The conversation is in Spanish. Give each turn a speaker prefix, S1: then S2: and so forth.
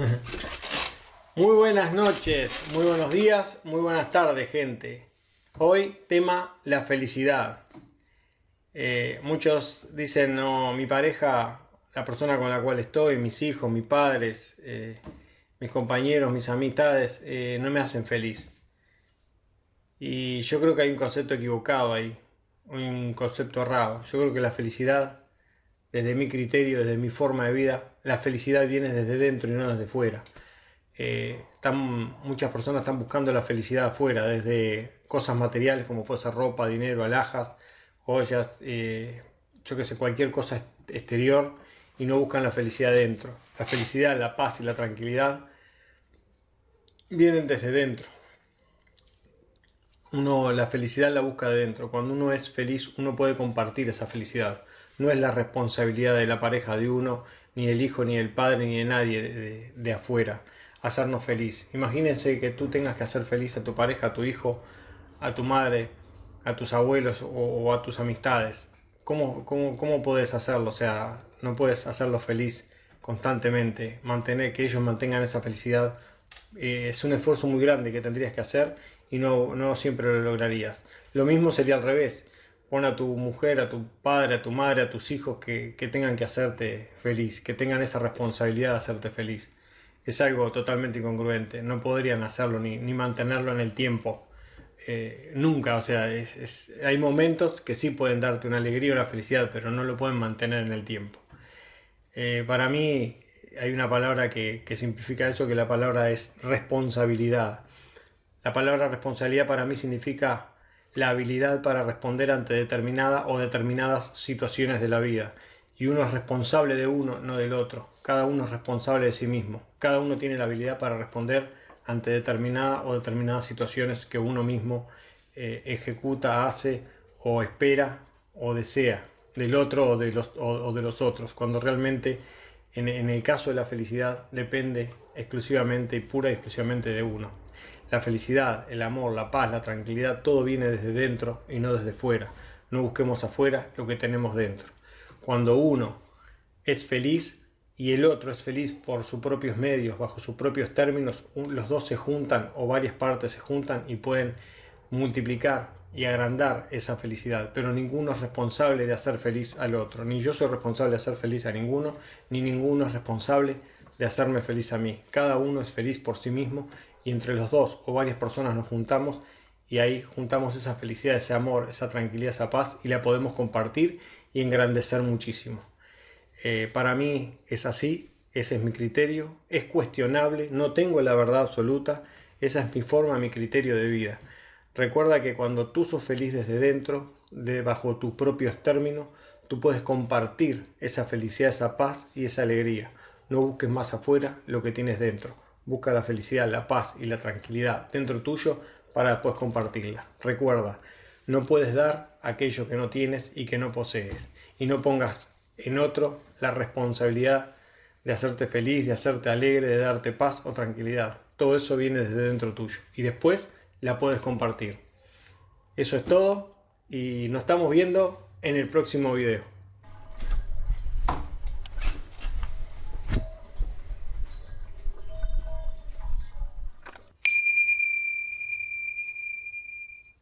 S1: Muy buenas noches, muy buenos días, muy buenas tardes, gente. Hoy tema la felicidad. Eh, muchos dicen, no, mi pareja, la persona con la cual estoy, mis hijos, mis padres, eh, mis compañeros, mis amistades, eh, no me hacen feliz. Y yo creo que hay un concepto equivocado ahí, un concepto errado. Yo creo que la felicidad, desde mi criterio, desde mi forma de vida, la felicidad viene desde dentro y no desde fuera. Eh, muchas personas están buscando la felicidad afuera, desde cosas materiales como puede ser ropa, dinero, alhajas, joyas, eh, yo que sé, cualquier cosa exterior y no buscan la felicidad dentro. La felicidad, la paz y la tranquilidad vienen desde dentro. Uno la felicidad la busca de dentro. Cuando uno es feliz, uno puede compartir esa felicidad. No es la responsabilidad de la pareja de uno, ni el hijo, ni el padre, ni de nadie de afuera hacernos feliz. Imagínense que tú tengas que hacer feliz a tu pareja, a tu hijo, a tu madre, a tus abuelos o, a tus amistades. ¿Cómo, cómo, cómo puedes hacerlo? O sea, no puedes hacerlo feliz constantemente, mantener que ellos mantengan esa felicidad. Eh, es un esfuerzo muy grande que tendrías que hacer y no, no siempre lo lograrías. Lo mismo sería al revés. Pon a tu mujer, a tu padre, a tu madre, a tus hijos que, que tengan que hacerte feliz, que tengan esa responsabilidad de hacerte feliz es algo totalmente incongruente. No podrían hacerlo ni, mantenerlo en el tiempo. Eh, nunca, o sea, hay momentos que sí pueden darte una alegría, una felicidad, pero no lo pueden mantener en el tiempo. Eh, para mí hay una palabra que, que simplifica eso, que la palabra es responsabilidad. La palabra responsabilidad para mí significa la habilidad para responder ante determinada o determinadas situaciones de la vida y uno es responsable de uno, no del otro. Cada uno es responsable de sí mismo. Cada uno tiene la habilidad para responder ante determinada o determinadas situaciones que uno mismo eh, ejecuta, hace o espera o desea del otro o de los, de los otros, cuando realmente en, el caso de la felicidad depende exclusivamente y pura y exclusivamente de uno. La felicidad, el amor, la paz, la tranquilidad, todo viene desde dentro y no desde fuera. No busquemos afuera lo que tenemos dentro. Cuando uno es feliz y el otro es feliz por sus propios medios, bajo sus propios términos, los dos se juntan o varias partes se juntan y pueden multiplicar y agrandar esa felicidad, pero ninguno es responsable de hacer feliz al otro, ni yo soy responsable de hacer feliz a ninguno, ni ninguno es responsable de hacerme feliz a mí. Cada uno es feliz por sí mismo y entre los dos o varias personas nos juntamos y ahí juntamos esa felicidad, ese amor, esa tranquilidad, esa paz y la podemos compartir y engrandecer muchísimo. Eh, para mí es así, ese es mi criterio, es cuestionable, no tengo la verdad absoluta, esa es mi forma, mi criterio de vida. Recuerda que cuando tú sos feliz desde dentro, de bajo tus propios términos, tú puedes compartir esa felicidad, esa paz y esa alegría. No busques más afuera lo que tienes dentro. Busca la felicidad, la paz y la tranquilidad dentro tuyo para después compartirla. Recuerda, no puedes dar aquello que no tienes y que no posees. Y no pongas en otro la responsabilidad de hacerte feliz, de hacerte alegre, de darte paz o tranquilidad. Todo eso viene desde dentro tuyo. Y después la puedes compartir. Eso es todo y nos estamos viendo en el próximo video.